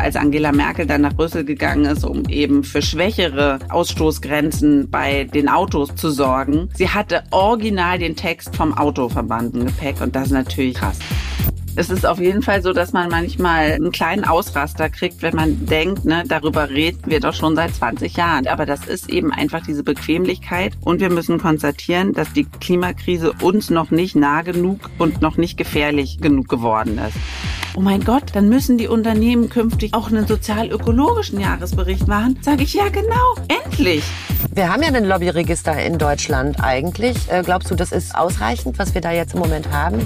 als Angela Merkel dann nach Brüssel gegangen ist, um eben für schwächere Ausstoßgrenzen bei den Autos zu sorgen, sie hatte original den Text vom Autoverband im Gepäck und das ist natürlich krass. Es ist auf jeden Fall so, dass man manchmal einen kleinen Ausraster kriegt, wenn man denkt, ne, darüber reden wir doch schon seit 20 Jahren. Aber das ist eben einfach diese Bequemlichkeit. Und wir müssen konstatieren, dass die Klimakrise uns noch nicht nah genug und noch nicht gefährlich genug geworden ist. Oh mein Gott, dann müssen die Unternehmen künftig auch einen sozial-ökologischen Jahresbericht machen. Sage ich ja genau, endlich. Wir haben ja ein Lobbyregister in Deutschland eigentlich. Äh, glaubst du, das ist ausreichend, was wir da jetzt im Moment haben?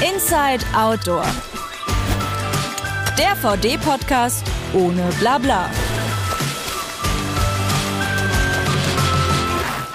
Inside Outdoor. Der VD-Podcast ohne Blabla.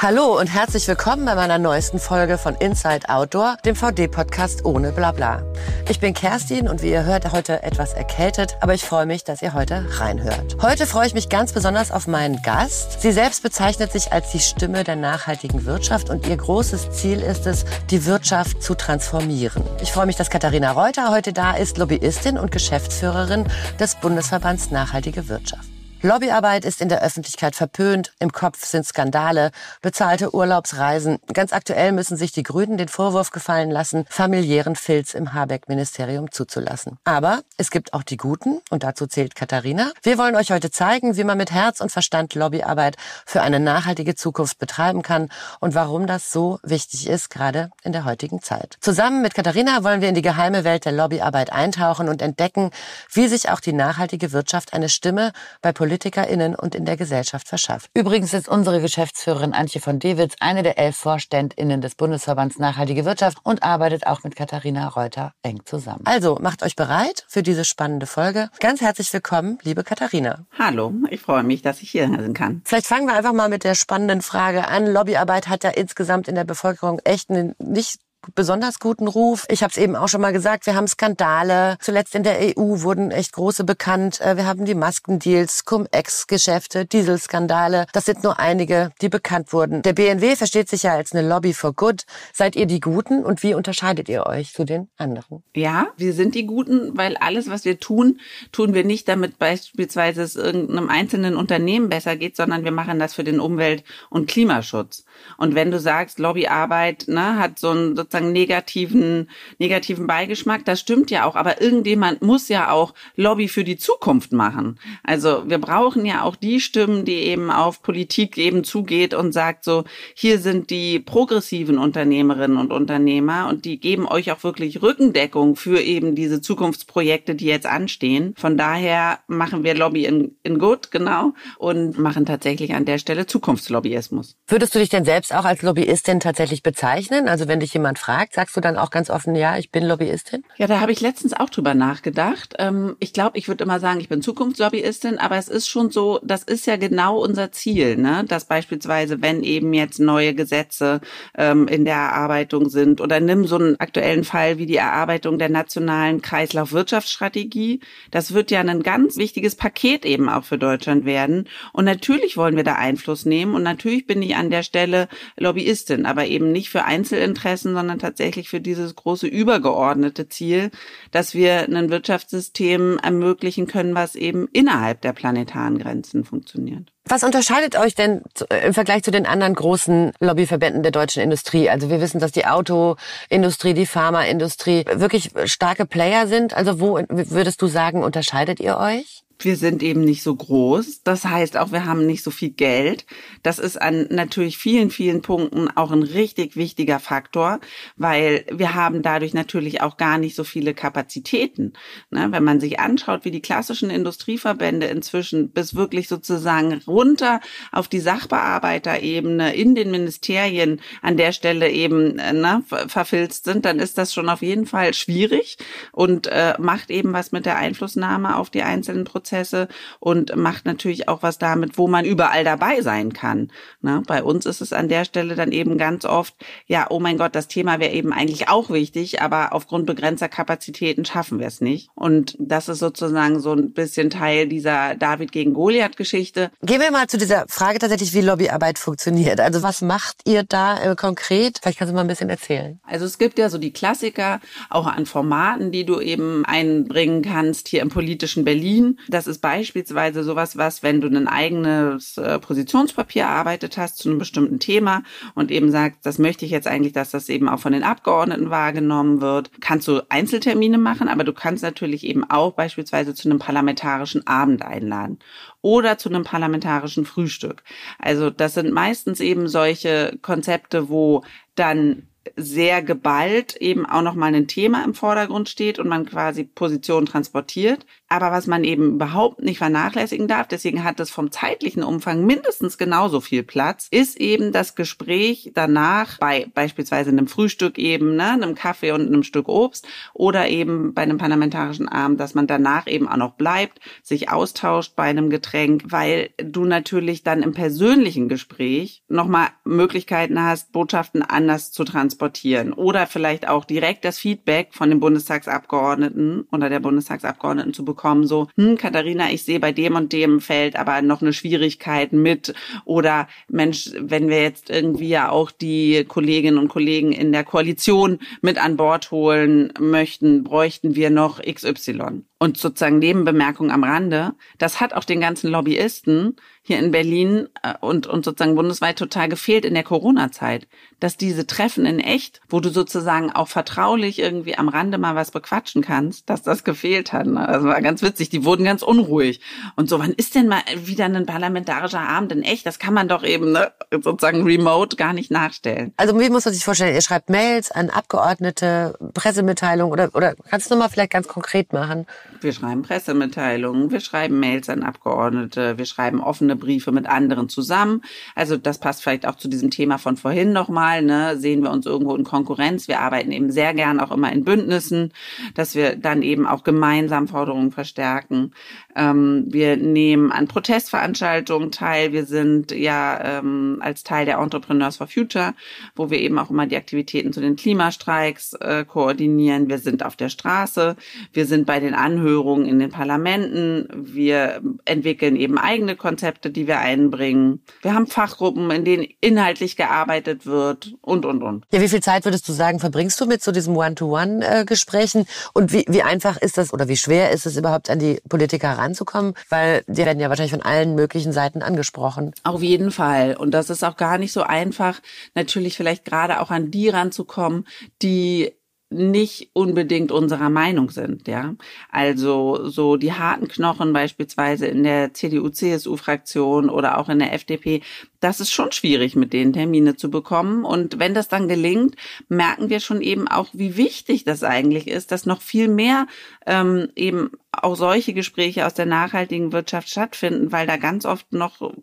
Hallo und herzlich willkommen bei meiner neuesten Folge von Inside Outdoor, dem VD-Podcast ohne Blabla. Ich bin Kerstin und wie ihr hört, heute etwas erkältet, aber ich freue mich, dass ihr heute reinhört. Heute freue ich mich ganz besonders auf meinen Gast. Sie selbst bezeichnet sich als die Stimme der nachhaltigen Wirtschaft und ihr großes Ziel ist es, die Wirtschaft zu transformieren. Ich freue mich, dass Katharina Reuter heute da ist, Lobbyistin und Geschäftsführerin des Bundesverbands Nachhaltige Wirtschaft. Lobbyarbeit ist in der Öffentlichkeit verpönt, im Kopf sind Skandale, bezahlte Urlaubsreisen. Ganz aktuell müssen sich die Grünen den Vorwurf gefallen lassen, familiären Filz im Habeck-Ministerium zuzulassen. Aber es gibt auch die Guten, und dazu zählt Katharina. Wir wollen euch heute zeigen, wie man mit Herz und Verstand Lobbyarbeit für eine nachhaltige Zukunft betreiben kann und warum das so wichtig ist, gerade in der heutigen Zeit. Zusammen mit Katharina wollen wir in die geheime Welt der Lobbyarbeit eintauchen und entdecken, wie sich auch die nachhaltige Wirtschaft eine Stimme bei Politikern PolitikerInnen und in der Gesellschaft verschafft. Übrigens ist unsere Geschäftsführerin Antje von Dewitz eine der elf VorständInnen des Bundesverbands Nachhaltige Wirtschaft und arbeitet auch mit Katharina Reuter eng zusammen. Also macht euch bereit für diese spannende Folge. Ganz herzlich willkommen, liebe Katharina. Hallo, ich freue mich, dass ich hier sein kann. Vielleicht fangen wir einfach mal mit der spannenden Frage an. Lobbyarbeit hat ja insgesamt in der Bevölkerung echt einen nicht besonders guten Ruf. Ich habe es eben auch schon mal gesagt, wir haben Skandale. Zuletzt in der EU wurden echt große bekannt. Äh, wir haben die Maskendeals, Cum-Ex-Geschäfte, Dieselskandale. Das sind nur einige, die bekannt wurden. Der BNW versteht sich ja als eine Lobby for Good. Seid ihr die Guten und wie unterscheidet ihr euch zu den anderen? Ja, wir sind die Guten, weil alles, was wir tun, tun wir nicht, damit beispielsweise es irgendeinem einzelnen Unternehmen besser geht, sondern wir machen das für den Umwelt- und Klimaschutz. Und wenn du sagst, Lobbyarbeit ne, hat so ein sozusagen negativen, negativen Beigeschmack. Das stimmt ja auch, aber irgendjemand muss ja auch Lobby für die Zukunft machen. Also wir brauchen ja auch die Stimmen, die eben auf Politik eben zugeht und sagt so, hier sind die progressiven Unternehmerinnen und Unternehmer und die geben euch auch wirklich Rückendeckung für eben diese Zukunftsprojekte, die jetzt anstehen. Von daher machen wir Lobby in, in Good, genau, und machen tatsächlich an der Stelle Zukunftslobbyismus. Würdest du dich denn selbst auch als Lobbyistin tatsächlich bezeichnen? Also wenn dich jemand fragt, sagst du dann auch ganz offen, ja, ich bin Lobbyistin? Ja, da habe ich letztens auch drüber nachgedacht. Ähm, ich glaube, ich würde immer sagen, ich bin Zukunftslobbyistin, aber es ist schon so, das ist ja genau unser Ziel, ne? dass beispielsweise, wenn eben jetzt neue Gesetze ähm, in der Erarbeitung sind oder nimm so einen aktuellen Fall wie die Erarbeitung der nationalen Kreislaufwirtschaftsstrategie, das wird ja ein ganz wichtiges Paket eben auch für Deutschland werden. Und natürlich wollen wir da Einfluss nehmen und natürlich bin ich an der Stelle Lobbyistin, aber eben nicht für Einzelinteressen, sondern sondern tatsächlich für dieses große übergeordnete Ziel, dass wir ein Wirtschaftssystem ermöglichen können, was eben innerhalb der planetaren Grenzen funktioniert. Was unterscheidet euch denn äh, im Vergleich zu den anderen großen Lobbyverbänden der deutschen Industrie? Also wir wissen, dass die Autoindustrie, die Pharmaindustrie wirklich starke Player sind. Also wo würdest du sagen, unterscheidet ihr euch? Wir sind eben nicht so groß. Das heißt auch, wir haben nicht so viel Geld. Das ist an natürlich vielen, vielen Punkten auch ein richtig wichtiger Faktor, weil wir haben dadurch natürlich auch gar nicht so viele Kapazitäten. Ne? Wenn man sich anschaut, wie die klassischen Industrieverbände inzwischen bis wirklich sozusagen runter auf die Sachbearbeiterebene in den Ministerien an der Stelle eben ne, verfilzt sind, dann ist das schon auf jeden Fall schwierig und äh, macht eben was mit der Einflussnahme auf die einzelnen Prozesse Lobbyprozesse und macht natürlich auch was damit, wo man überall dabei sein kann. Ne? Bei uns ist es an der Stelle dann eben ganz oft, ja, oh mein Gott, das Thema wäre eben eigentlich auch wichtig, aber aufgrund begrenzter Kapazitäten schaffen wir es nicht. Und das ist sozusagen so ein bisschen Teil dieser David gegen Goliath-Geschichte. Gehen wir mal zu dieser Frage tatsächlich, wie Lobbyarbeit funktioniert. Also was macht ihr da äh, konkret? Vielleicht kannst du mal ein bisschen erzählen. Also es gibt ja so die Klassiker, auch an Formaten, die du eben einbringen kannst hier im politischen Berlin. Das ist beispielsweise sowas, was, wenn du ein eigenes äh, Positionspapier erarbeitet hast zu einem bestimmten Thema und eben sagst, das möchte ich jetzt eigentlich, dass das eben auch von den Abgeordneten wahrgenommen wird, kannst du Einzeltermine machen, aber du kannst natürlich eben auch beispielsweise zu einem parlamentarischen Abend einladen oder zu einem parlamentarischen Frühstück. Also das sind meistens eben solche Konzepte, wo dann sehr geballt eben auch noch mal ein Thema im Vordergrund steht und man quasi Positionen transportiert. Aber was man eben überhaupt nicht vernachlässigen darf, deswegen hat es vom zeitlichen Umfang mindestens genauso viel Platz, ist eben das Gespräch danach bei beispielsweise einem Frühstück eben, ne, einem Kaffee und einem Stück Obst oder eben bei einem parlamentarischen Abend, dass man danach eben auch noch bleibt, sich austauscht bei einem Getränk, weil du natürlich dann im persönlichen Gespräch nochmal Möglichkeiten hast, Botschaften anders zu transportieren oder vielleicht auch direkt das Feedback von dem Bundestagsabgeordneten oder der Bundestagsabgeordneten zu bekommen bekommen, so, hm, Katharina, ich sehe bei dem und dem Feld aber noch eine Schwierigkeit mit oder Mensch, wenn wir jetzt irgendwie ja auch die Kolleginnen und Kollegen in der Koalition mit an Bord holen möchten, bräuchten wir noch XY. Und sozusagen Nebenbemerkung am Rande, das hat auch den ganzen Lobbyisten hier in Berlin äh, und, und sozusagen bundesweit total gefehlt in der Corona-Zeit, dass diese Treffen in echt, wo du sozusagen auch vertraulich irgendwie am Rande mal was bequatschen kannst, dass das gefehlt hat. Ne? Das war ganz witzig, die wurden ganz unruhig. Und so, wann ist denn mal wieder ein parlamentarischer Abend in echt? Das kann man doch eben ne, sozusagen remote gar nicht nachstellen. Also wie muss man sich vorstellen? Ihr schreibt Mails an Abgeordnete, Pressemitteilungen oder, oder kannst du noch mal vielleicht ganz konkret machen? Wir schreiben Pressemitteilungen, wir schreiben Mails an Abgeordnete, wir schreiben offene Briefe mit anderen zusammen. Also das passt vielleicht auch zu diesem Thema von vorhin nochmal. Ne? Sehen wir uns irgendwo in Konkurrenz. Wir arbeiten eben sehr gern auch immer in Bündnissen, dass wir dann eben auch gemeinsam Forderungen verstärken. Ähm, wir nehmen an Protestveranstaltungen teil. Wir sind ja ähm, als Teil der Entrepreneurs for Future, wo wir eben auch immer die Aktivitäten zu den Klimastreiks äh, koordinieren. Wir sind auf der Straße. Wir sind bei den Anhörungen in den Parlamenten. Wir entwickeln eben eigene Konzepte die wir einbringen. Wir haben Fachgruppen, in denen inhaltlich gearbeitet wird und, und, und. Ja, wie viel Zeit würdest du sagen, verbringst du mit so diesem One-to-One-Gesprächen? Und wie, wie einfach ist das oder wie schwer ist es überhaupt an die Politiker heranzukommen? Weil die werden ja wahrscheinlich von allen möglichen Seiten angesprochen. Auf jeden Fall. Und das ist auch gar nicht so einfach, natürlich vielleicht gerade auch an die ranzukommen, die nicht unbedingt unserer Meinung sind, ja. Also so die harten Knochen beispielsweise in der CDU-CSU-Fraktion oder auch in der FDP, das ist schon schwierig, mit denen Termine zu bekommen. Und wenn das dann gelingt, merken wir schon eben auch, wie wichtig das eigentlich ist, dass noch viel mehr ähm, eben auch solche Gespräche aus der nachhaltigen Wirtschaft stattfinden, weil da ganz oft noch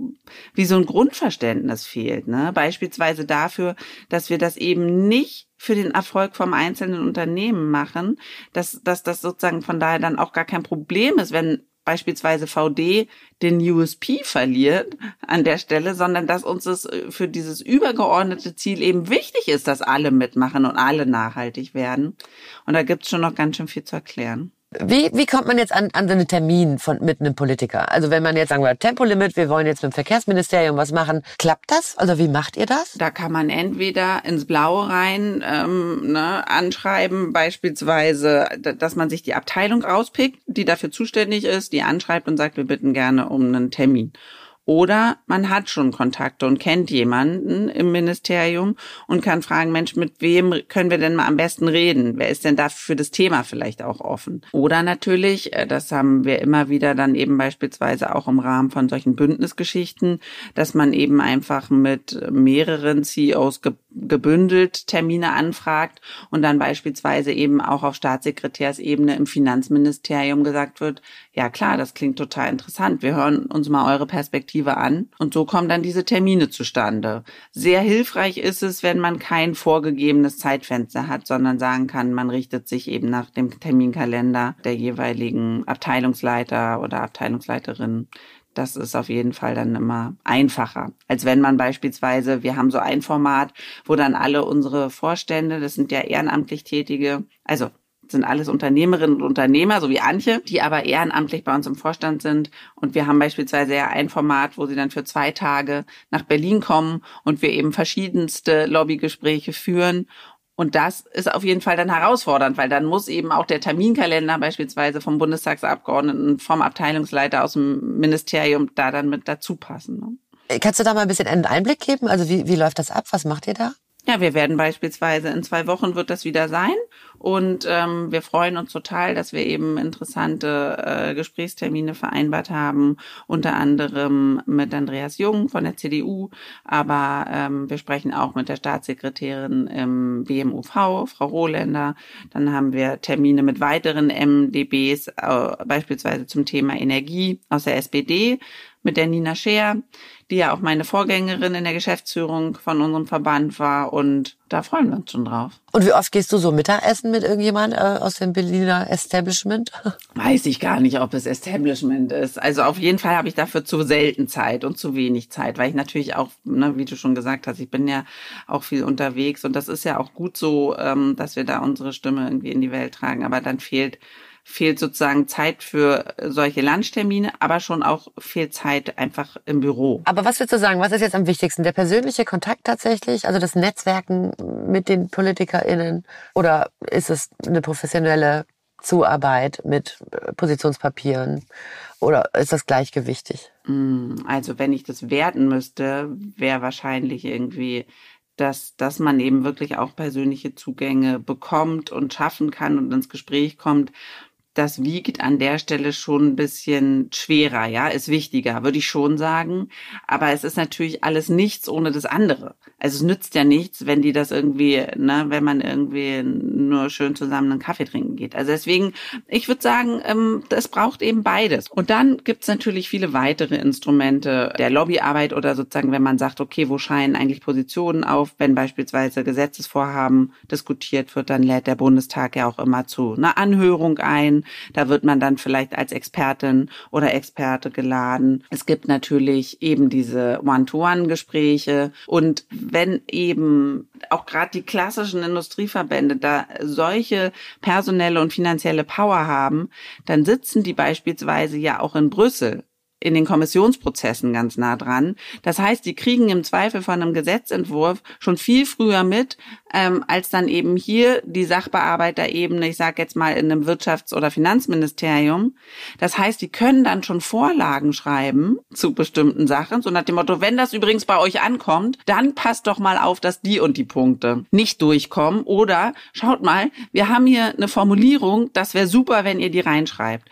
wie so ein Grundverständnis fehlt. Ne? Beispielsweise dafür, dass wir das eben nicht für den Erfolg vom einzelnen Unternehmen machen, dass, dass das sozusagen von daher dann auch gar kein Problem ist, wenn beispielsweise VD den USP verliert an der Stelle, sondern dass uns es für dieses übergeordnete Ziel eben wichtig ist, dass alle mitmachen und alle nachhaltig werden. Und da gibt's schon noch ganz schön viel zu erklären. Wie, wie kommt man jetzt an, an so einen Termin von, mit einem Politiker? Also wenn man jetzt sagen wir Tempolimit, wir wollen jetzt mit dem Verkehrsministerium was machen, klappt das? Also wie macht ihr das? Da kann man entweder ins Blaue rein ähm, ne, anschreiben, beispielsweise, dass man sich die Abteilung rauspickt, die dafür zuständig ist, die anschreibt und sagt, wir bitten gerne um einen Termin. Oder man hat schon Kontakte und kennt jemanden im Ministerium und kann fragen, Mensch, mit wem können wir denn mal am besten reden? Wer ist denn da für das Thema vielleicht auch offen? Oder natürlich, äh, das haben wir immer wieder dann eben beispielsweise auch im Rahmen von solchen Bündnisgeschichten, dass man eben einfach mit mehreren CEOs gebündelt Termine anfragt und dann beispielsweise eben auch auf Staatssekretärsebene im Finanzministerium gesagt wird, ja klar, das klingt total interessant, wir hören uns mal eure Perspektive an und so kommen dann diese Termine zustande. Sehr hilfreich ist es, wenn man kein vorgegebenes Zeitfenster hat, sondern sagen kann, man richtet sich eben nach dem Terminkalender der jeweiligen Abteilungsleiter oder Abteilungsleiterin das ist auf jeden Fall dann immer einfacher, als wenn man beispielsweise, wir haben so ein Format, wo dann alle unsere Vorstände, das sind ja ehrenamtlich Tätige, also sind alles Unternehmerinnen und Unternehmer, so wie Antje, die aber ehrenamtlich bei uns im Vorstand sind. Und wir haben beispielsweise ja ein Format, wo sie dann für zwei Tage nach Berlin kommen und wir eben verschiedenste Lobbygespräche führen. Und das ist auf jeden Fall dann herausfordernd, weil dann muss eben auch der Terminkalender beispielsweise vom Bundestagsabgeordneten, vom Abteilungsleiter aus dem Ministerium da dann mit dazu passen. Ne? Kannst du da mal ein bisschen einen Einblick geben? Also wie, wie läuft das ab? Was macht ihr da? Ja, wir werden beispielsweise in zwei Wochen wird das wieder sein. Und ähm, wir freuen uns total, dass wir eben interessante äh, Gesprächstermine vereinbart haben, unter anderem mit Andreas Jung von der CDU, aber ähm, wir sprechen auch mit der Staatssekretärin im BMUV, Frau Rohländer. Dann haben wir Termine mit weiteren MDBs, äh, beispielsweise zum Thema Energie aus der SPD mit der Nina Scheer, die ja auch meine Vorgängerin in der Geschäftsführung von unserem Verband war und da freuen wir uns schon drauf. Und wie oft gehst du so Mittagessen mit irgendjemand äh, aus dem Berliner Establishment? Weiß ich gar nicht, ob es Establishment ist. Also auf jeden Fall habe ich dafür zu selten Zeit und zu wenig Zeit, weil ich natürlich auch, ne, wie du schon gesagt hast, ich bin ja auch viel unterwegs und das ist ja auch gut so, ähm, dass wir da unsere Stimme irgendwie in die Welt tragen. Aber dann fehlt fehlt sozusagen Zeit für solche Lunchtermine, aber schon auch viel Zeit einfach im Büro. Aber was würdest du sagen, was ist jetzt am wichtigsten? Der persönliche Kontakt tatsächlich, also das Netzwerken mit den PolitikerInnen oder ist es eine professionelle Zuarbeit mit Positionspapieren oder ist das gleichgewichtig? Mm, also wenn ich das werten müsste, wäre wahrscheinlich irgendwie dass, dass man eben wirklich auch persönliche Zugänge bekommt und schaffen kann und ins Gespräch kommt das wiegt an der Stelle schon ein bisschen schwerer, ja, ist wichtiger, würde ich schon sagen. Aber es ist natürlich alles nichts ohne das andere. Also es nützt ja nichts, wenn die das irgendwie, ne, wenn man irgendwie nur schön zusammen einen Kaffee trinken geht. Also deswegen, ich würde sagen, ähm, das braucht eben beides. Und dann gibt's natürlich viele weitere Instrumente der Lobbyarbeit oder sozusagen, wenn man sagt, okay, wo scheinen eigentlich Positionen auf, wenn beispielsweise Gesetzesvorhaben diskutiert wird, dann lädt der Bundestag ja auch immer zu einer Anhörung ein da wird man dann vielleicht als Expertin oder Experte geladen. Es gibt natürlich eben diese One-to-One-Gespräche. Und wenn eben auch gerade die klassischen Industrieverbände da solche personelle und finanzielle Power haben, dann sitzen die beispielsweise ja auch in Brüssel in den Kommissionsprozessen ganz nah dran. Das heißt, die kriegen im Zweifel von einem Gesetzentwurf schon viel früher mit, ähm, als dann eben hier die Sachbearbeiterebene, ich sage jetzt mal in einem Wirtschafts- oder Finanzministerium. Das heißt, die können dann schon Vorlagen schreiben zu bestimmten Sachen, so nach dem Motto, wenn das übrigens bei euch ankommt, dann passt doch mal auf, dass die und die Punkte nicht durchkommen. Oder schaut mal, wir haben hier eine Formulierung, das wäre super, wenn ihr die reinschreibt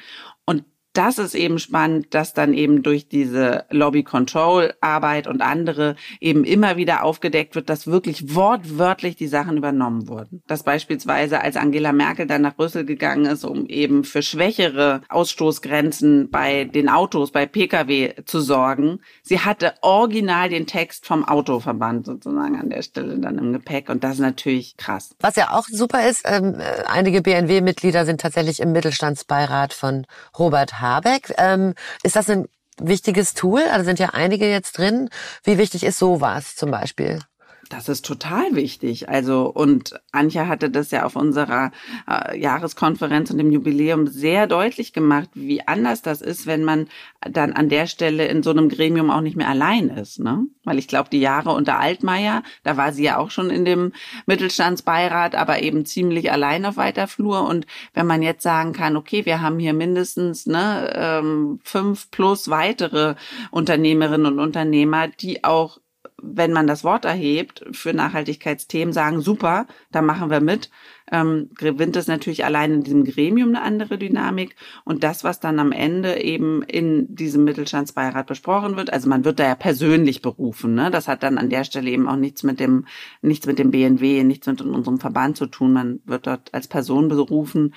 das ist eben spannend, dass dann eben durch diese Lobby-Control-Arbeit und andere eben immer wieder aufgedeckt wird, dass wirklich wortwörtlich die Sachen übernommen wurden. Dass beispielsweise, als Angela Merkel dann nach Brüssel gegangen ist, um eben für schwächere Ausstoßgrenzen bei den Autos, bei Pkw zu sorgen, sie hatte original den Text vom Autoverband sozusagen an der Stelle dann im Gepäck und das ist natürlich krass. Was ja auch super ist, ähm, äh, einige BNW-Mitglieder sind tatsächlich im Mittelstandsbeirat von Robert. Habeck. Ähm, ist das ein wichtiges Tool? Also sind ja einige jetzt drin. Wie wichtig ist sowas zum Beispiel? Das ist total wichtig. Also, und Anja hatte das ja auf unserer äh, Jahreskonferenz und dem Jubiläum sehr deutlich gemacht, wie anders das ist, wenn man dann an der Stelle in so einem Gremium auch nicht mehr allein ist, ne? Weil ich glaube, die Jahre unter Altmaier, da war sie ja auch schon in dem Mittelstandsbeirat, aber eben ziemlich allein auf weiter Flur. Und wenn man jetzt sagen kann, okay, wir haben hier mindestens ne, ähm, fünf plus weitere Unternehmerinnen und Unternehmer, die auch wenn man das Wort erhebt für Nachhaltigkeitsthemen, sagen, super, da machen wir mit, ähm, gewinnt es natürlich allein in diesem Gremium eine andere Dynamik. Und das, was dann am Ende eben in diesem Mittelstandsbeirat besprochen wird, also man wird da ja persönlich berufen. Ne? Das hat dann an der Stelle eben auch nichts mit dem, nichts mit dem BNW, nichts mit unserem Verband zu tun. Man wird dort als Person berufen.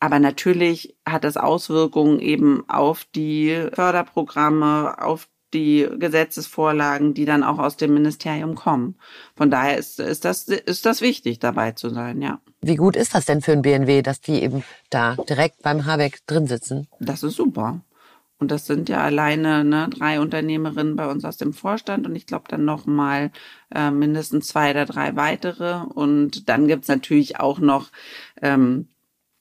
Aber natürlich hat das Auswirkungen eben auf die Förderprogramme, auf die Gesetzesvorlagen, die dann auch aus dem Ministerium kommen. Von daher ist, ist, das, ist das wichtig, dabei zu sein, ja. Wie gut ist das denn für ein BNW, dass die eben da direkt beim Habeck drin sitzen? Das ist super. Und das sind ja alleine ne, drei Unternehmerinnen bei uns aus dem Vorstand und ich glaube dann noch mal äh, mindestens zwei oder drei weitere. Und dann gibt's natürlich auch noch ähm,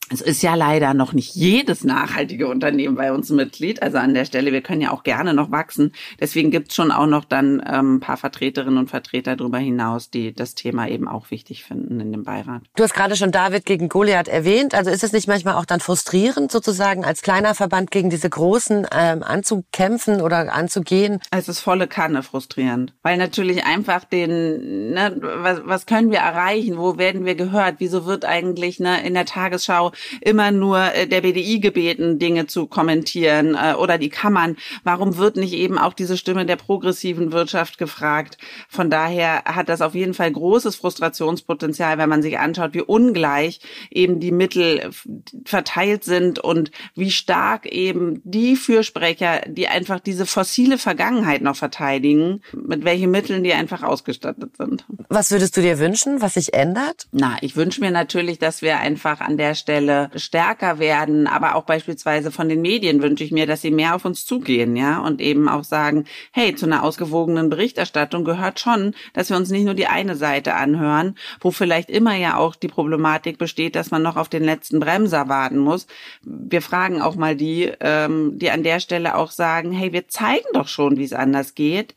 es ist ja leider noch nicht jedes nachhaltige Unternehmen bei uns Mitglied. Also an der Stelle, wir können ja auch gerne noch wachsen. Deswegen gibt's schon auch noch dann ähm, ein paar Vertreterinnen und Vertreter darüber hinaus, die das Thema eben auch wichtig finden in dem Beirat. Du hast gerade schon David gegen Goliath erwähnt. Also ist es nicht manchmal auch dann frustrierend, sozusagen als kleiner Verband gegen diese Großen ähm, anzukämpfen oder anzugehen? Es ist volle Kanne frustrierend, weil natürlich einfach den, ne, was, was können wir erreichen? Wo werden wir gehört? Wieso wird eigentlich ne, in der Tagesschau immer nur äh, der BDI gebeten, Dinge zu kommentieren äh, oder die Kammern. Warum wird nicht eben auch diese Stimme der progressiven Wirtschaft gefragt? Von daher hat das auf jeden Fall großes Frustrationspotenzial, wenn man sich anschaut, wie ungleich eben die Mittel verteilt sind und wie stark eben die Fürsprecher, die einfach diese fossile Vergangenheit noch verteidigen, mit welchen Mitteln die einfach ausgestattet sind. Was würdest du dir wünschen, was sich ändert? Na, ich wünsche mir natürlich, dass wir einfach an der Stelle Stelle stärker werden, aber auch beispielsweise von den Medien wünsche ich mir, dass sie mehr auf uns zugehen, ja, und eben auch sagen, hey, zu einer ausgewogenen Berichterstattung gehört schon, dass wir uns nicht nur die eine Seite anhören, wo vielleicht immer ja auch die Problematik besteht, dass man noch auf den letzten Bremser warten muss. Wir fragen auch mal die, ähm, die an der Stelle auch sagen, hey, wir zeigen doch schon, wie es anders geht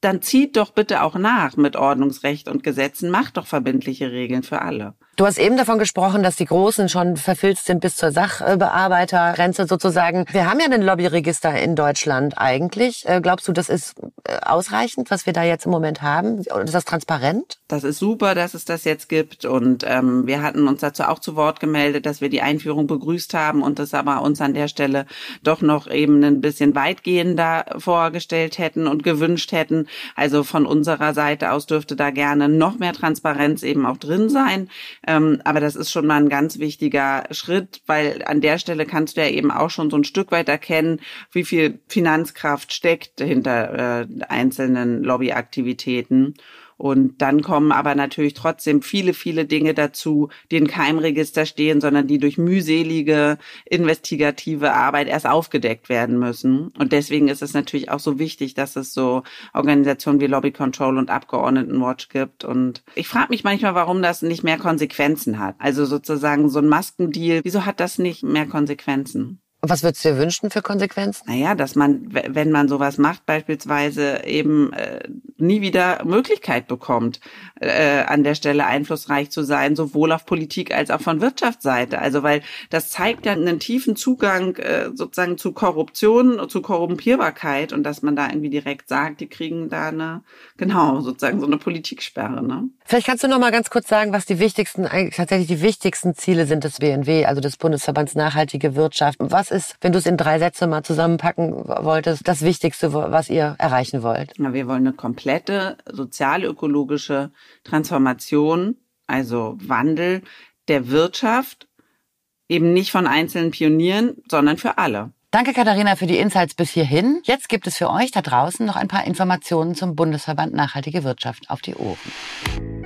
dann zieht doch bitte auch nach mit Ordnungsrecht und Gesetzen, macht doch verbindliche Regeln für alle. Du hast eben davon gesprochen, dass die Großen schon verfilzt sind bis zur Sachbearbeitergrenze sozusagen. Wir haben ja ein Lobbyregister in Deutschland eigentlich. Äh, glaubst du, das ist äh, ausreichend, was wir da jetzt im Moment haben? Ist das transparent? Das ist super, dass es das jetzt gibt. Und ähm, wir hatten uns dazu auch zu Wort gemeldet, dass wir die Einführung begrüßt haben und das aber uns an der Stelle doch noch eben ein bisschen weitgehender vorgestellt hätten und gewünscht hätten. Also von unserer Seite aus dürfte da gerne noch mehr Transparenz eben auch drin sein. Ähm, aber das ist schon mal ein ganz wichtiger Schritt, weil an der Stelle kannst du ja eben auch schon so ein Stück weit erkennen, wie viel Finanzkraft steckt hinter äh, einzelnen Lobbyaktivitäten. Und dann kommen aber natürlich trotzdem viele, viele Dinge dazu, die in keinem Register stehen, sondern die durch mühselige investigative Arbeit erst aufgedeckt werden müssen. Und deswegen ist es natürlich auch so wichtig, dass es so Organisationen wie Lobby Control und Abgeordnetenwatch gibt. Und ich frage mich manchmal, warum das nicht mehr Konsequenzen hat. Also sozusagen so ein Maskendeal, wieso hat das nicht mehr Konsequenzen? Was würdest du dir wünschen für Konsequenzen? Naja, dass man, wenn man sowas macht, beispielsweise eben äh, nie wieder Möglichkeit bekommt, äh, an der Stelle einflussreich zu sein, sowohl auf Politik als auch von Wirtschaftsseite. Also weil das zeigt ja einen tiefen Zugang äh, sozusagen zu Korruption, zu Korrumpierbarkeit und dass man da irgendwie direkt sagt, die kriegen da eine, genau, sozusagen so eine Politiksperre. Ne? Vielleicht kannst du noch mal ganz kurz sagen, was die wichtigsten, eigentlich tatsächlich die wichtigsten Ziele sind des BNW, also des Bundesverbands Nachhaltige Wirtschaft. Was was ist, wenn du es in drei Sätze mal zusammenpacken wolltest, das Wichtigste, was ihr erreichen wollt? Ja, wir wollen eine komplette sozialökologische Transformation, also Wandel der Wirtschaft, eben nicht von einzelnen Pionieren, sondern für alle. Danke, Katharina, für die Insights bis hierhin. Jetzt gibt es für euch da draußen noch ein paar Informationen zum Bundesverband Nachhaltige Wirtschaft auf die Ohren.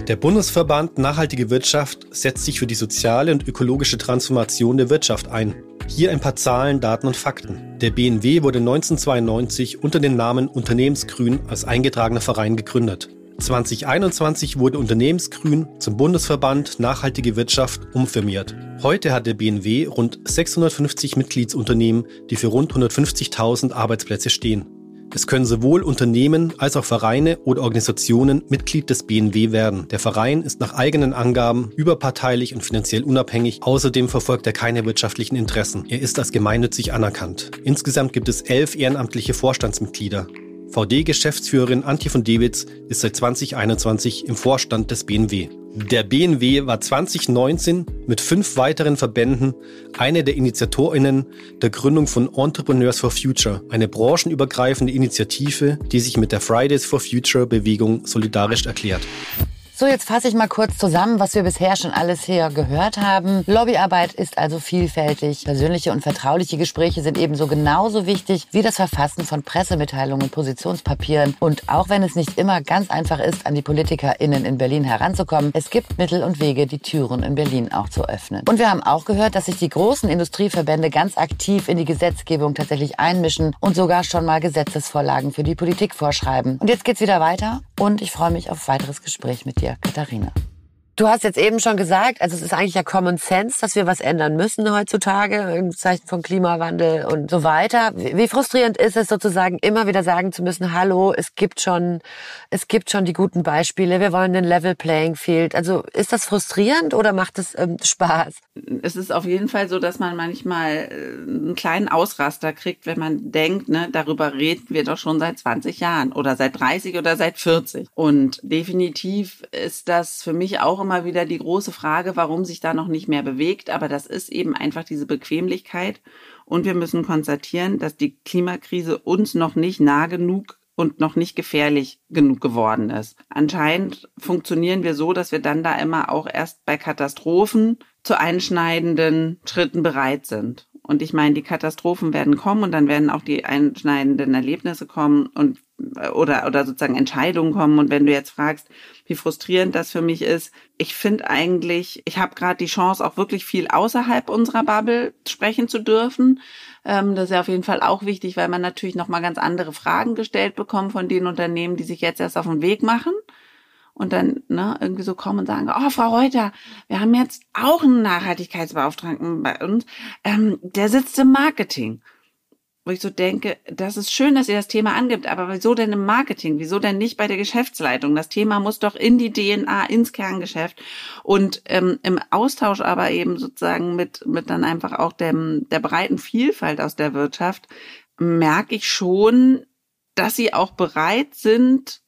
Der Bundesverband Nachhaltige Wirtschaft setzt sich für die soziale und ökologische Transformation der Wirtschaft ein. Hier ein paar Zahlen, Daten und Fakten. Der BNW wurde 1992 unter dem Namen Unternehmensgrün als eingetragener Verein gegründet. 2021 wurde Unternehmensgrün zum Bundesverband Nachhaltige Wirtschaft umfirmiert. Heute hat der BNW rund 650 Mitgliedsunternehmen, die für rund 150.000 Arbeitsplätze stehen. Es können sowohl Unternehmen als auch Vereine oder Organisationen Mitglied des BNW werden. Der Verein ist nach eigenen Angaben überparteilich und finanziell unabhängig. Außerdem verfolgt er keine wirtschaftlichen Interessen. Er ist als gemeinnützig anerkannt. Insgesamt gibt es elf ehrenamtliche Vorstandsmitglieder. VD-Geschäftsführerin Antje von Dewitz ist seit 2021 im Vorstand des BNW. Der BNW war 2019 mit fünf weiteren Verbänden eine der InitiatorInnen der Gründung von Entrepreneurs for Future, eine branchenübergreifende Initiative, die sich mit der Fridays for Future Bewegung solidarisch erklärt. So, jetzt fasse ich mal kurz zusammen, was wir bisher schon alles hier gehört haben. Lobbyarbeit ist also vielfältig. Persönliche und vertrauliche Gespräche sind ebenso genauso wichtig wie das Verfassen von Pressemitteilungen Positionspapieren. Und auch wenn es nicht immer ganz einfach ist, an die PolitikerInnen in Berlin heranzukommen, es gibt Mittel und Wege, die Türen in Berlin auch zu öffnen. Und wir haben auch gehört, dass sich die großen Industrieverbände ganz aktiv in die Gesetzgebung tatsächlich einmischen und sogar schon mal Gesetzesvorlagen für die Politik vorschreiben. Und jetzt geht's wieder weiter und ich freue mich auf weiteres Gespräch mit dir. Katharina. Du hast jetzt eben schon gesagt, also es ist eigentlich ja Common Sense, dass wir was ändern müssen heutzutage im Zeichen von Klimawandel und so weiter. Wie frustrierend ist es sozusagen immer wieder sagen zu müssen, hallo, es gibt schon, es gibt schon die guten Beispiele, wir wollen den Level Playing Field. Also ist das frustrierend oder macht es ähm, Spaß? Es ist auf jeden Fall so, dass man manchmal äh, einen kleinen Ausraster kriegt, wenn man denkt, ne, darüber reden wir doch schon seit 20 Jahren oder seit 30 oder seit 40. Und definitiv ist das für mich auch immer wieder die große Frage, warum sich da noch nicht mehr bewegt. Aber das ist eben einfach diese Bequemlichkeit. Und wir müssen konstatieren, dass die Klimakrise uns noch nicht nah genug und noch nicht gefährlich genug geworden ist. Anscheinend funktionieren wir so, dass wir dann da immer auch erst bei Katastrophen zu einschneidenden Schritten bereit sind. Und ich meine, die Katastrophen werden kommen und dann werden auch die einschneidenden Erlebnisse kommen und oder oder sozusagen Entscheidungen kommen. Und wenn du jetzt fragst, wie frustrierend das für mich ist, ich finde eigentlich, ich habe gerade die Chance, auch wirklich viel außerhalb unserer Bubble sprechen zu dürfen. Ähm, das ist ja auf jeden Fall auch wichtig, weil man natürlich noch mal ganz andere Fragen gestellt bekommt von den Unternehmen, die sich jetzt erst auf den Weg machen und dann ne, irgendwie so kommen und sagen, oh, Frau Reuter, wir haben jetzt auch einen Nachhaltigkeitsbeauftragten bei uns, ähm, der sitzt im Marketing. Wo ich so denke, das ist schön, dass ihr das Thema angibt, aber wieso denn im Marketing? Wieso denn nicht bei der Geschäftsleitung? Das Thema muss doch in die DNA, ins Kerngeschäft und ähm, im Austausch aber eben sozusagen mit, mit dann einfach auch dem, der breiten Vielfalt aus der Wirtschaft, merke ich schon, dass sie auch bereit sind,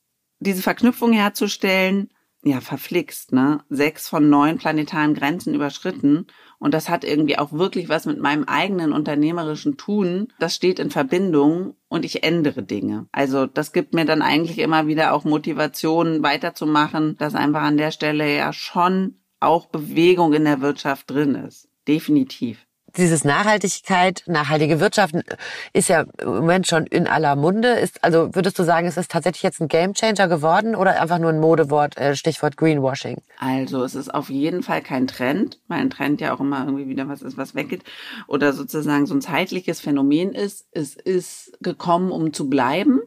diese Verknüpfung herzustellen, ja, verflixt, ne? Sechs von neun planetaren Grenzen überschritten. Und das hat irgendwie auch wirklich was mit meinem eigenen unternehmerischen Tun. Das steht in Verbindung und ich ändere Dinge. Also das gibt mir dann eigentlich immer wieder auch Motivation weiterzumachen, dass einfach an der Stelle ja schon auch Bewegung in der Wirtschaft drin ist. Definitiv dieses Nachhaltigkeit, nachhaltige Wirtschaft ist ja im Moment schon in aller Munde. Ist, also würdest du sagen, ist tatsächlich jetzt ein Gamechanger geworden oder einfach nur ein Modewort, äh, Stichwort Greenwashing? Also es ist auf jeden Fall kein Trend, weil ein Trend ja auch immer irgendwie wieder was ist, was weggeht oder sozusagen so ein zeitliches Phänomen ist. Es ist gekommen, um zu bleiben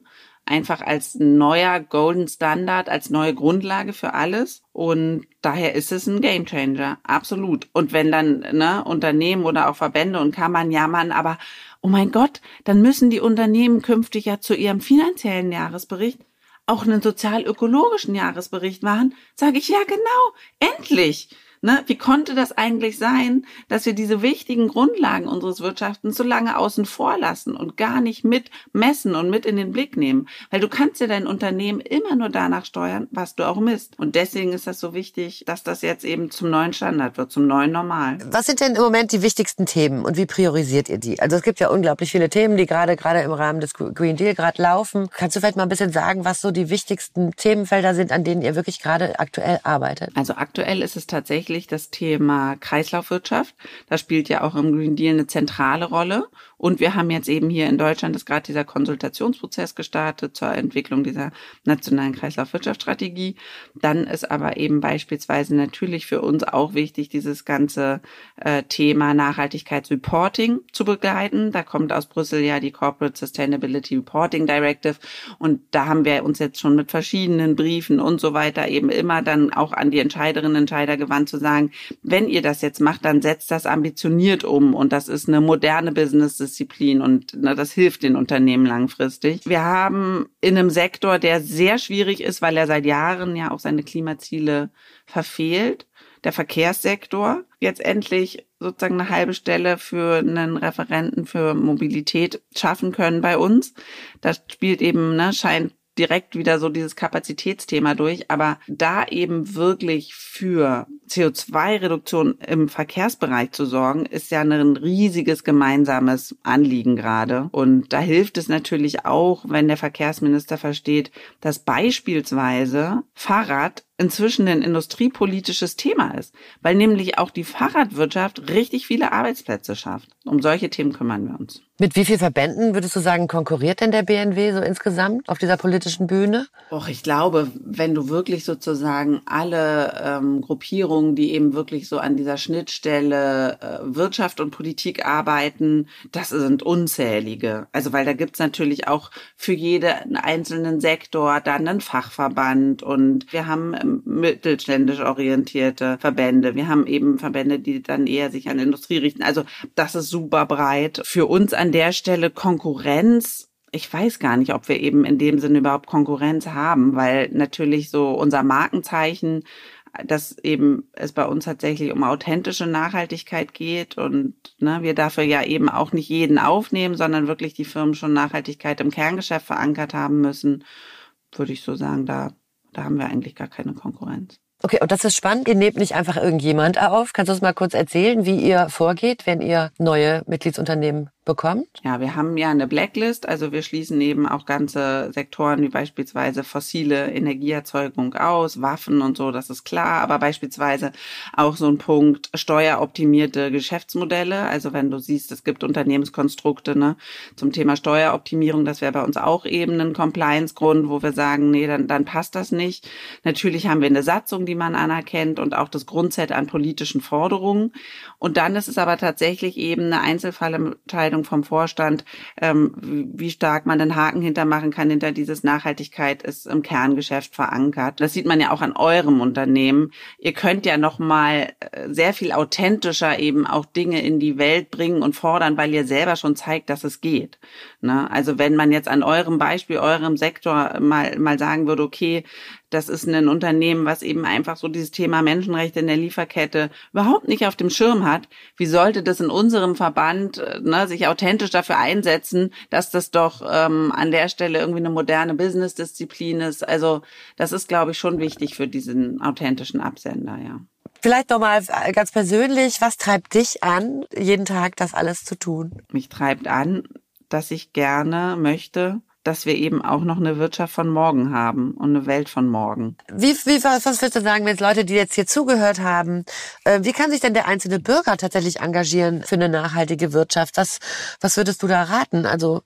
einfach als neuer Golden Standard, als neue Grundlage für alles. Und daher ist es ein Gamechanger, absolut. Und wenn dann ne, Unternehmen oder auch Verbände und Kammern jammern, aber oh mein Gott, dann müssen die Unternehmen künftig ja zu ihrem finanziellen Jahresbericht auch einen sozial-ökologischen Jahresbericht machen, sage ich ja genau, endlich. Ne? Wie konnte das eigentlich sein, dass wir diese wichtigen Grundlagen unseres Wirtschaftens so lange außen vor lassen und gar nicht mit messen und mit in den Blick nehmen? Weil du kannst ja dein Unternehmen immer nur danach steuern, was du auch misst. Und deswegen ist das so wichtig, dass das jetzt eben zum neuen Standard wird, zum neuen Normal. Was sind denn im Moment die wichtigsten Themen und wie priorisiert ihr die? Also es gibt ja unglaublich viele Themen, die gerade gerade im Rahmen des Green Deal gerade laufen. Kannst du vielleicht mal ein bisschen sagen, was so die wichtigsten Themenfelder sind, an denen ihr wirklich gerade aktuell arbeitet? Also aktuell ist es tatsächlich tatsächlich das Thema Kreislaufwirtschaft. Das spielt ja auch im Green Deal eine zentrale Rolle. Und wir haben jetzt eben hier in Deutschland ist gerade dieser Konsultationsprozess gestartet zur Entwicklung dieser nationalen Kreislaufwirtschaftsstrategie. Dann ist aber eben beispielsweise natürlich für uns auch wichtig, dieses ganze äh, Thema Nachhaltigkeitsreporting zu begleiten. Da kommt aus Brüssel ja die Corporate Sustainability Reporting Directive. Und da haben wir uns jetzt schon mit verschiedenen Briefen und so weiter eben immer dann auch an die Entscheiderinnen und Entscheider gewandt zu sagen, wenn ihr das jetzt macht, dann setzt das ambitioniert um. Und das ist eine moderne Business Disziplin und na, das hilft den Unternehmen langfristig. Wir haben in einem Sektor, der sehr schwierig ist, weil er seit Jahren ja auch seine Klimaziele verfehlt, der Verkehrssektor, jetzt endlich sozusagen eine halbe Stelle für einen Referenten für Mobilität schaffen können bei uns. Das spielt eben, ne, scheint direkt wieder so dieses Kapazitätsthema durch, aber da eben wirklich für CO2-Reduktion im Verkehrsbereich zu sorgen, ist ja ein riesiges gemeinsames Anliegen gerade. Und da hilft es natürlich auch, wenn der Verkehrsminister versteht, dass beispielsweise Fahrrad inzwischen ein industriepolitisches Thema ist, weil nämlich auch die Fahrradwirtschaft richtig viele Arbeitsplätze schafft. Um solche Themen kümmern wir uns. Mit wie vielen Verbänden würdest du sagen, konkurriert denn der BNW so insgesamt auf dieser politischen Bühne? Och, ich glaube, wenn du wirklich sozusagen alle ähm, Gruppierungen, die eben wirklich so an dieser Schnittstelle äh, Wirtschaft und Politik arbeiten, das sind unzählige. Also weil da gibt's natürlich auch für jeden einzelnen Sektor dann einen Fachverband und wir haben mittelständisch orientierte Verbände. Wir haben eben Verbände, die dann eher sich an Industrie richten. Also das ist super breit. Für uns an der Stelle Konkurrenz ich weiß gar nicht, ob wir eben in dem Sinne überhaupt Konkurrenz haben, weil natürlich so unser Markenzeichen, dass eben es bei uns tatsächlich um authentische Nachhaltigkeit geht und ne, wir dafür ja eben auch nicht jeden aufnehmen, sondern wirklich die Firmen schon Nachhaltigkeit im Kerngeschäft verankert haben müssen, würde ich so sagen, da, da haben wir eigentlich gar keine Konkurrenz. Okay, und das ist spannend. Ihr nehmt nicht einfach irgendjemand auf. Kannst du uns mal kurz erzählen, wie ihr vorgeht, wenn ihr neue Mitgliedsunternehmen bekommt? Ja, wir haben ja eine Blacklist, also wir schließen eben auch ganze Sektoren wie beispielsweise fossile Energieerzeugung aus, Waffen und so, das ist klar, aber beispielsweise auch so ein Punkt steueroptimierte Geschäftsmodelle, also wenn du siehst, es gibt Unternehmenskonstrukte ne, zum Thema Steueroptimierung, das wäre bei uns auch eben ein Compliance-Grund, wo wir sagen, nee, dann, dann passt das nicht. Natürlich haben wir eine Satzung, die man anerkennt und auch das Grundset an politischen Forderungen und dann ist es aber tatsächlich eben eine Einzelfallentscheidung Entscheidung vom Vorstand, ähm, wie stark man den Haken hintermachen kann hinter dieses Nachhaltigkeit ist im Kerngeschäft verankert. Das sieht man ja auch an eurem Unternehmen. Ihr könnt ja noch mal äh, sehr viel authentischer eben auch Dinge in die Welt bringen und fordern, weil ihr selber schon zeigt, dass es geht. Ne? Also wenn man jetzt an eurem Beispiel, eurem Sektor mal mal sagen würde, okay, das ist ein Unternehmen, was eben einfach so dieses Thema Menschenrechte in der Lieferkette überhaupt nicht auf dem Schirm hat. Wie sollte das in unserem Verband äh, ne, sich authentisch dafür einsetzen, dass das doch ähm, an der Stelle irgendwie eine moderne Business-Disziplin ist? Also das ist, glaube ich, schon wichtig für diesen authentischen Absender, ja. Vielleicht nochmal ganz persönlich, was treibt dich an, jeden Tag das alles zu tun? Mich treibt an, dass ich gerne möchte, dass wir eben auch noch eine Wirtschaft von morgen haben und eine Welt von morgen. Wie, wie was, würdest du sagen, wenn jetzt Leute, die jetzt hier zugehört haben, äh, wie kann sich denn der einzelne Bürger tatsächlich engagieren für eine nachhaltige Wirtschaft? Was, was würdest du da raten? Also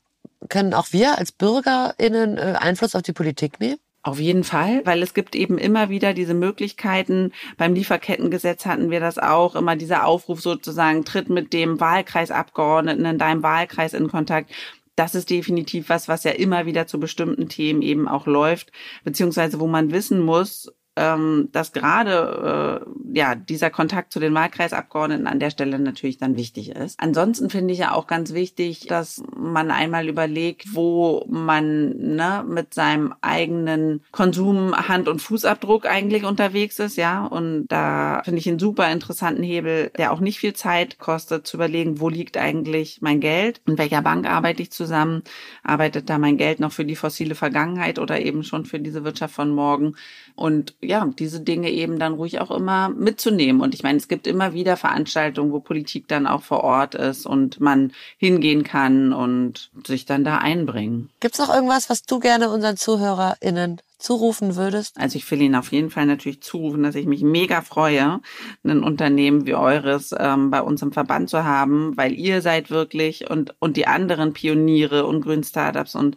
können auch wir als BürgerInnen äh, Einfluss auf die Politik nehmen? Auf jeden Fall, weil es gibt eben immer wieder diese Möglichkeiten. Beim Lieferkettengesetz hatten wir das auch, immer dieser Aufruf sozusagen, tritt mit dem Wahlkreisabgeordneten in deinem Wahlkreis in Kontakt das ist definitiv was, was ja immer wieder zu bestimmten Themen eben auch läuft, beziehungsweise wo man wissen muss, ähm, dass gerade äh, ja dieser Kontakt zu den Wahlkreisabgeordneten an der Stelle natürlich dann wichtig ist. Ansonsten finde ich ja auch ganz wichtig, dass man einmal überlegt, wo man ne, mit seinem eigenen Konsum Hand- und Fußabdruck eigentlich unterwegs ist, ja. Und da finde ich einen super interessanten Hebel, der auch nicht viel Zeit kostet, zu überlegen, wo liegt eigentlich mein Geld, in welcher Bank arbeite ich zusammen, arbeitet da mein Geld noch für die fossile Vergangenheit oder eben schon für diese Wirtschaft von morgen und ja, diese Dinge eben dann ruhig auch immer mitzunehmen. Und ich meine, es gibt immer wieder Veranstaltungen, wo Politik dann auch vor Ort ist und man hingehen kann und sich dann da einbringen. Gibt es noch irgendwas, was du gerne unseren ZuhörerInnen zurufen würdest? Also ich will Ihnen auf jeden Fall natürlich zurufen, dass ich mich mega freue, ein Unternehmen wie eures ähm, bei uns im Verband zu haben, weil ihr seid wirklich und, und die anderen Pioniere und Grün Startups und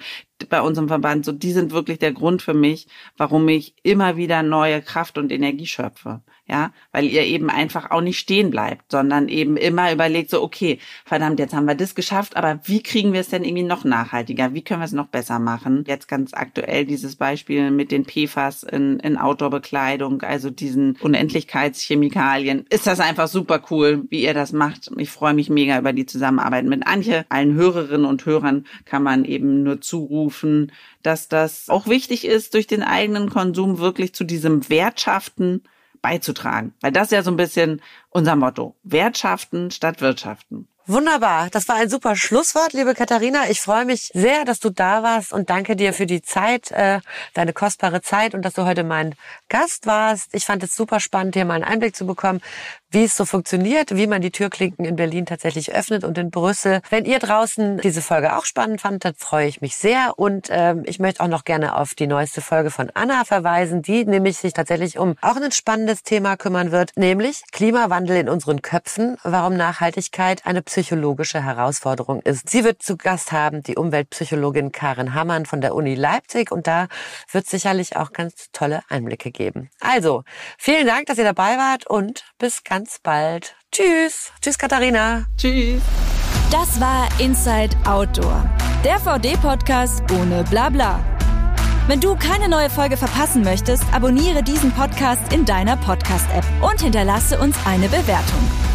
bei unserem Verband, so die sind wirklich der Grund für mich, warum ich immer wieder neue Kraft und Energie schöpfe ja, weil ihr eben einfach auch nicht stehen bleibt, sondern eben immer überlegt so, okay, verdammt, jetzt haben wir das geschafft, aber wie kriegen wir es denn irgendwie noch nachhaltiger? Wie können wir es noch besser machen? Jetzt ganz aktuell dieses Beispiel mit den PFAS in, in Outdoor-Bekleidung, also diesen Unendlichkeitschemikalien. Ist das einfach super cool, wie ihr das macht. Ich freue mich mega über die Zusammenarbeit mit Antje. Allen Hörerinnen und Hörern kann man eben nur zurufen, dass das auch wichtig ist, durch den eigenen Konsum wirklich zu diesem Wertschaften beizutragen. Weil das ist ja so ein bisschen unser Motto. Wertschaften statt Wirtschaften. Wunderbar. Das war ein super Schlusswort, liebe Katharina. Ich freue mich sehr, dass du da warst und danke dir für die Zeit, äh, deine kostbare Zeit und dass du heute mein Gast warst. Ich fand es super spannend, hier mal einen Einblick zu bekommen, wie es so funktioniert, wie man die Türklinken in Berlin tatsächlich öffnet und in Brüssel. Wenn ihr draußen diese Folge auch spannend fandet, freue ich mich sehr. Und ähm, ich möchte auch noch gerne auf die neueste Folge von Anna verweisen, die nämlich sich tatsächlich um auch ein spannendes Thema kümmern wird, nämlich Klimawandel in unseren Köpfen, warum Nachhaltigkeit eine psychologische Herausforderung ist. Sie wird zu Gast haben die Umweltpsychologin Karin Hammann von der Uni Leipzig und da wird sicherlich auch ganz tolle Einblicke geben. Also, vielen Dank, dass ihr dabei wart und bis ganz bald. Tschüss. Tschüss, Katharina. Tschüss. Das war Inside Outdoor, der VD-Podcast ohne Blabla. Wenn du keine neue Folge verpassen möchtest, abonniere diesen Podcast in deiner Podcast-App und hinterlasse uns eine Bewertung.